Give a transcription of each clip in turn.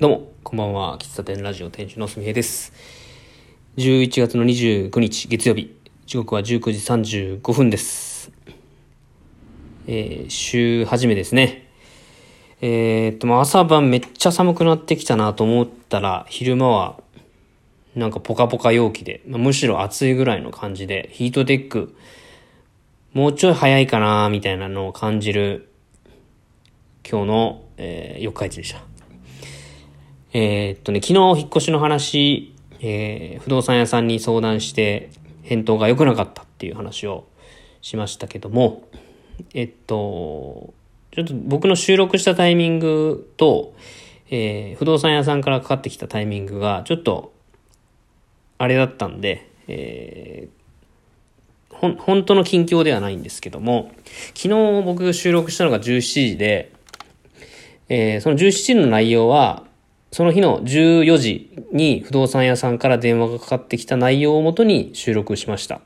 どうも、こんばんは。喫茶店ラジオ店主のすみへです。11月の29日月曜日、時刻は19時35分です。えー、週始めですね。えー、っと、朝晩めっちゃ寒くなってきたなと思ったら、昼間はなんかポカポカ陽気で、むしろ暑いぐらいの感じで、ヒートテック、もうちょい早いかなみたいなのを感じる今日の、えー、四日市でした。えー、っとね、昨日引っ越しの話、えー、不動産屋さんに相談して返答が良くなかったっていう話をしましたけども、えっと、ちょっと僕の収録したタイミングと、えー、不動産屋さんからかかってきたタイミングがちょっとあれだったんで、えー、ほ、本当の近況ではないんですけども、昨日僕収録したのが17時で、えー、その17時の内容は、その日の14時に不動産屋さんから電話がかかってきた内容をもとに収録しました。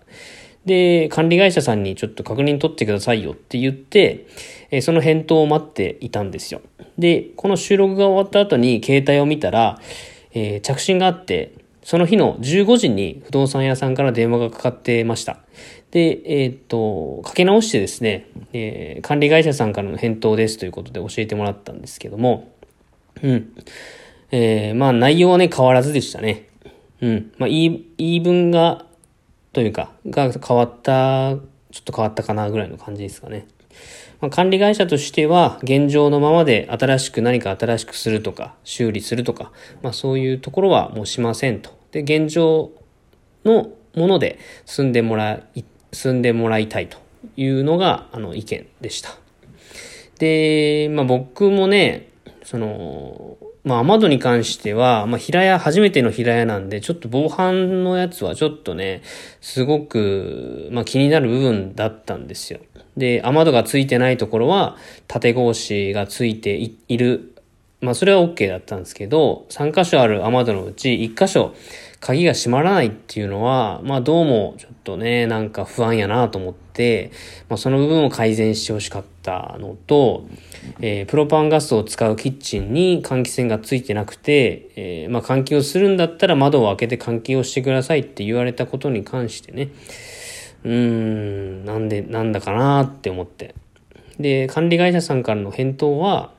で、管理会社さんにちょっと確認取ってくださいよって言って、その返答を待っていたんですよ。で、この収録が終わった後に携帯を見たら、えー、着信があって、その日の15時に不動産屋さんから電話がかかってました。で、えー、っと、かけ直してですね、えー、管理会社さんからの返答ですということで教えてもらったんですけども、うん。えー、まあ内容はね、変わらずでしたね。うん。まあ言い、言い分が、というか、が変わった、ちょっと変わったかなぐらいの感じですかね。まあ、管理会社としては、現状のままで新しく何か新しくするとか、修理するとか、まあそういうところはもうしませんと。で、現状のもので住んでもらい、住んでもらいたいというのが、あの、意見でした。で、まあ僕もね、その、まあ、雨戸に関しては、まあ、平屋、初めての平屋なんで、ちょっと防犯のやつはちょっとね、すごく、まあ、気になる部分だったんですよ。で、雨戸がついてないところは、縦格子がついている。まあ、それは OK だったんですけど、3箇所ある雨戸のうち1箇所、鍵が閉まらないっていうのは、まあどうもちょっとね、なんか不安やなと思って、まあその部分を改善してほしかったのと、えー、プロパンガスを使うキッチンに換気扇がついてなくて、えー、まあ換気をするんだったら窓を開けて換気をしてくださいって言われたことに関してね、うーん、なんで、なんだかなって思って。で、管理会社さんからの返答は、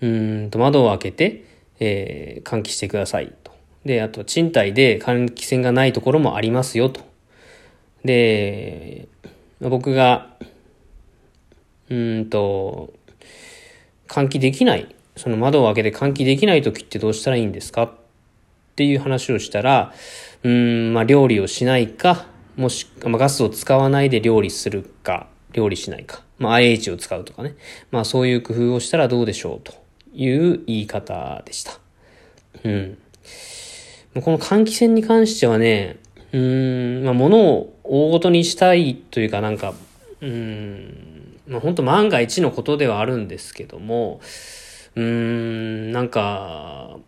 うんと窓を開けて、えー、換気してくださいと。で、あと賃貸で換気扇がないところもありますよと。で、僕が、うんと、換気できない、その窓を開けて換気できない時ってどうしたらいいんですか？っていう話をしたら、うん、まあ料理をしないか、もし、まあ、ガスを使わないで料理するか、料理しないか、まあ IH を使うとかね。まあそういう工夫をしたらどうでしょうという言い方でした。うん。この換気扇に関してはね、うん、まあ物を大ごとにしたいというかなんか、うん、まあ本当万が一のことではあるんですけども、うん、なんか、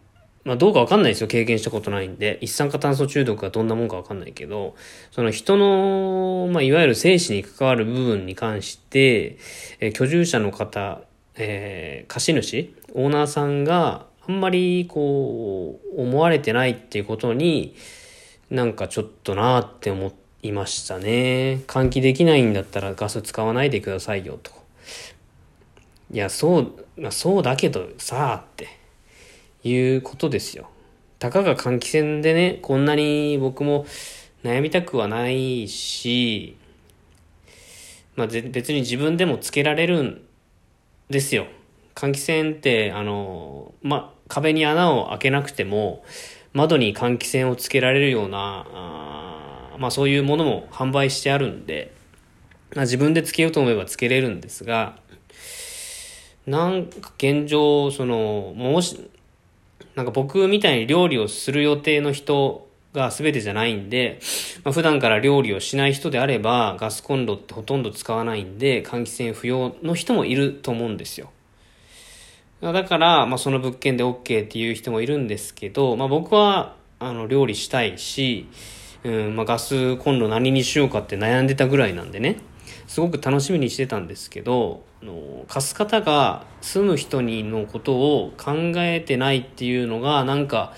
まあどうかわかんないですよ。経験したことないんで。一酸化炭素中毒がどんなもんかわかんないけど、その人の、まあいわゆる生死に関わる部分に関して、えー、居住者の方、えー、貸主、オーナーさんがあんまりこう、思われてないっていうことに、なんかちょっとなーって思いましたね。換気できないんだったらガス使わないでくださいよと。いや、そう、ま、そうだけどさあっていうことですよ。たかが換気扇でね、こんなに僕も悩みたくはないし、まあ、別に自分でもつけられるんですよ。換気扇って、あの、ま、壁に穴を開けなくても、窓に換気扇をつけられるような、あまあそういうものも販売してあるんで、まあ自分でつけようと思えばつけれるんですが、なんか現状、その、もし、なんか僕みたいに料理をする予定の人が全てじゃないんで、まあ、普段から料理をしない人であれば、ガスコンロってほとんど使わないんで、換気扇不要の人もいると思うんですよ。だから、まあ、その物件で OK っていう人もいるんですけど、まあ、僕は、あの、料理したいし、うん、まあ、ガスコンロ何にしようかって悩んでたぐらいなんでね。すごく楽しみにしてたんですけど、あの、貸す方が住む人にのことを考えてないっていうのが、なんか、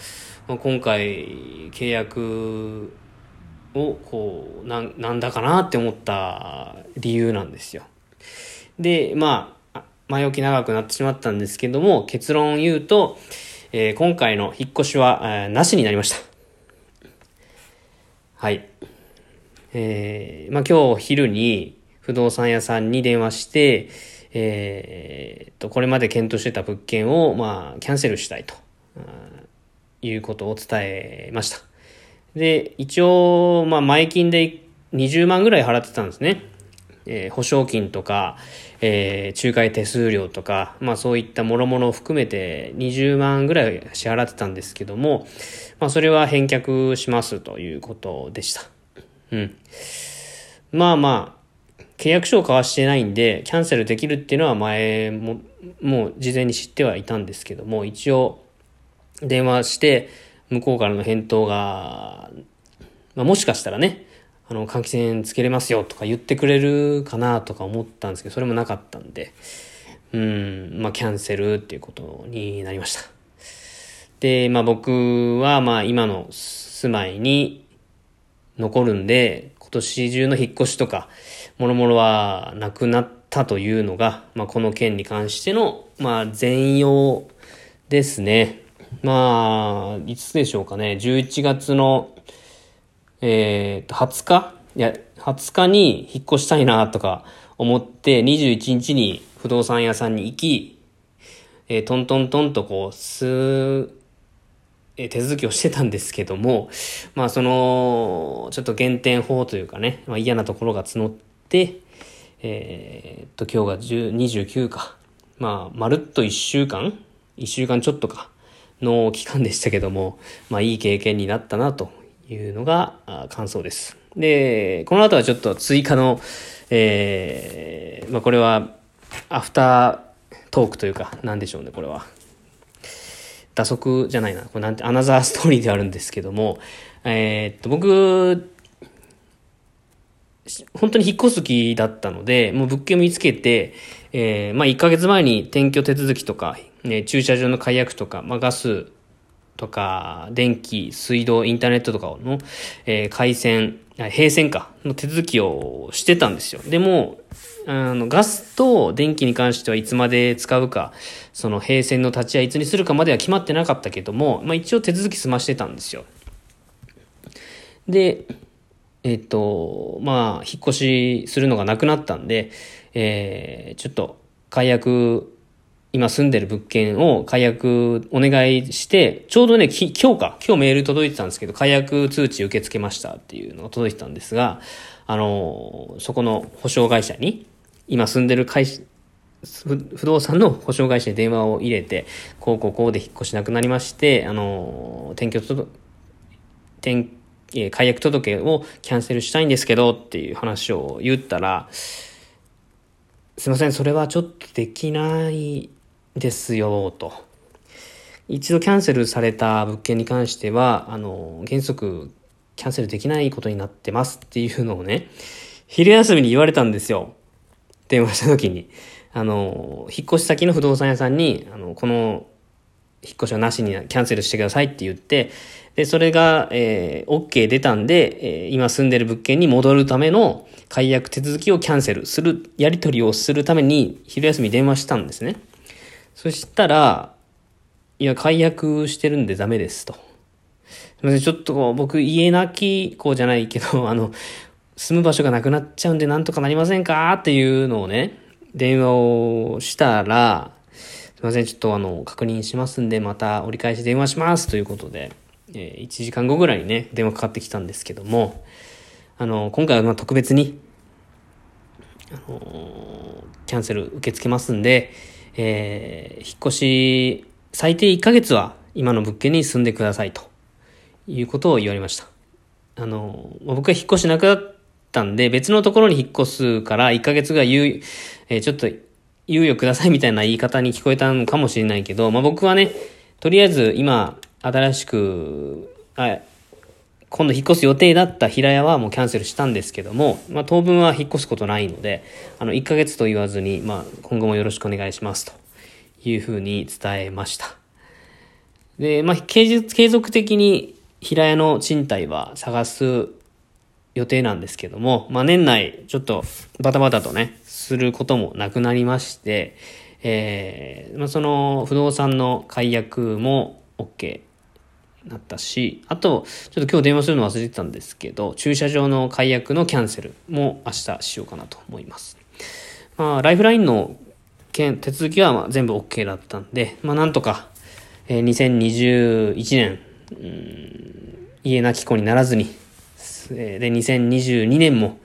まあ、今回契約をこうななんだかなって思った理由なんですよ。でまあ前置き長くなってしまったんですけども結論を言うと、えー、今回の引っ越しは、えー、なしになりました。はい。えー、まあ今日昼に不動産屋さんに電話して、えー、と、これまで検討してた物件を、まあ、キャンセルしたいと、いうことを伝えました。で、一応、まあ、前金で20万ぐらい払ってたんですね。えー、保証金とか、えー、仲介手数料とか、まあそういった諸々を含めて20万ぐらい支払ってたんですけども、まあそれは返却しますということでした。うん。まあまあ、契約書を交わしてないんで、キャンセルできるっていうのは前も、もう事前に知ってはいたんですけども、一応電話して、向こうからの返答が、まあ、もしかしたらね、あの、換気扇つけれますよとか言ってくれるかなとか思ったんですけど、それもなかったんで、うん、まあ、キャンセルっていうことになりました。で、まあ僕は、まあ今の住まいに残るんで、今年中の引っ越しとか、もろもろはなくなったというのが、まあこの件に関しての、まあ全容ですね。まあ、いつでしょうかね。11月の、えっ、と、20日？いや、20日に引っ越したいなとか思って、21日に不動産屋さんに行き、えー、トントントンとこう、す、えー、手続きをしてたんですけども、まあその、ちょっと減点法というかね、まあ、嫌なところが募って、えー、っと、今日が29か。まあ、まるっと1週間 ?1 週間ちょっとか。の期間でしたけども、まあいい経験になったなというのが感想です。で、この後はちょっと追加の、えー、まあこれはアフタートークというか、なんでしょうね、これは。打足じゃないな。これなんて、アナザーストーリーであるんですけども、えー、っと、僕、本当に引っ越す気だったので、もう物件見つけて、えー、まあ1ヶ月前に転居手続きとか、ね、駐車場の解約とか、まあ、ガスとか、電気、水道、インターネットとかの、えー、回線、閉線か、の手続きをしてたんですよ。でも、あの、ガスと電気に関してはいつまで使うか、その閉線の立ち会いいつにするかまでは決まってなかったけども、まあ一応手続き済ましてたんですよ。で、えっ、と、まあ、引っ越しするのがなくなったんで、えー、ちょっと解約今住んでる物件を解約お願いして、ちょうどね、今日か、今日メール届いてたんですけど、解約通知受け付けましたっていうのが届いてたんですが、あの、そこの保証会社に、今住んでる会社、不動産の保証会社に電話を入れて、こうこうこうで引っ越しなくなりまして、あの、転居と、転、え解約届をキャンセルしたいんですけどっていう話を言ったら、すいません、それはちょっとできないですよ、と。一度キャンセルされた物件に関しては、あの、原則キャンセルできないことになってますっていうのをね、昼休みに言われたんですよ。電話した時に。あの、引っ越し先の不動産屋さんに、あの、この、引っ越しはなしにキャンセルしてくださいって言って、で、それが、えー、OK 出たんで、えー、今住んでる物件に戻るための解約手続きをキャンセルする、やり取りをするために昼休み電話したんですね。そしたら、いや、解約してるんでダメですと。すみません、ちょっと僕、家なき子じゃないけど、あの、住む場所がなくなっちゃうんでなんとかなりませんか？っていうのをね、電話をしたら、すみません、ちょっとあの、確認しますんで、また折り返し電話しますということで、えー、1時間後ぐらいにね、電話かかってきたんですけども、あの、今回はま特別に、あのキャンセル受け付けますんで、えー、引っ越し、最低1ヶ月は今の物件に住んでくださいということを言われました。あの、僕は引っ越しなくなったんで、別のところに引っ越すから1ヶ月が言う、えー、ちょっと猶予くださいみたいな言い方に聞こえたのかもしれないけど、まあ僕はね、とりあえず今、新しく、今度引っ越す予定だった平屋はもうキャンセルしたんですけども、まあ、当分は引っ越すことないので、あの、1ヶ月と言わずに、まあ、今後もよろしくお願いしますというふうに伝えました。で、まあ、継続的に平屋の賃貸は探す予定なんですけども、まあ、年内ちょっとバタバタとね、することもなくなりまして、えー、まあ、その不動産の解約も OK なったし、あと、ちょっと今日電話するの忘れてたんですけど、駐車場の解約のキャンセルも明日しようかなと思います。まあ、ライフラインの手続きはま全部 OK だったんで、まあ、なんとか、えー、2021年、家なき子にならずに、で、2022年も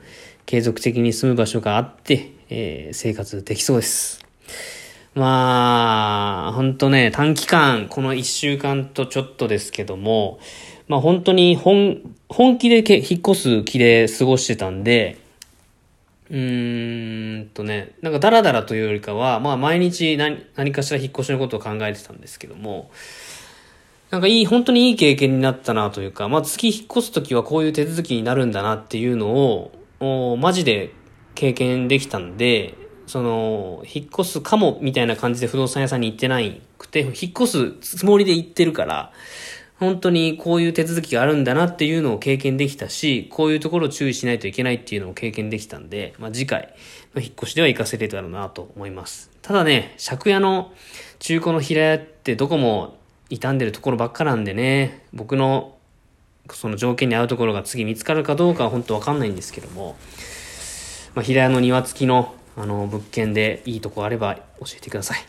継続的に住む場所があって、えー、生活できそうです。まあ、本当ね、短期間、この1週間とちょっとですけども、まあ本当に本、本気で引っ越す気で過ごしてたんで、うーんとね、なんかダラダラというよりかは、まあ毎日何何かしら引っ越しのことを考えてたんですけども、なんかいい、本当にいい経験になったなというか、まあ月引っ越すときはこういう手続きになるんだなっていうのを、おマジで経験できたんで、その、引っ越すかもみたいな感じで不動産屋さんに行ってないくて、引っ越すつもりで行ってるから、本当にこういう手続きがあるんだなっていうのを経験できたし、こういうところを注意しないといけないっていうのを経験できたんで、まあ、次回の引っ越しでは行かせれたらなと思います。ただね、借家の中古の平屋ってどこも傷んでるところばっかなんでね、僕のその条件に合うところが次見つかるかどうかは本当わかんないんですけども、まあ、平屋の庭付きのあの物件でいいとこあれば教えてください。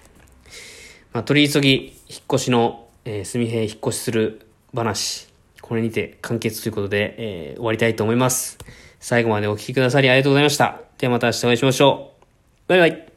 まあ、取り急ぎ引っ越しの、えー、住平引っ越しする話、これにて完結ということで、えー、終わりたいと思います。最後までお聴きくださりありがとうございました。ではまた明日お会いしましょう。バイバイ。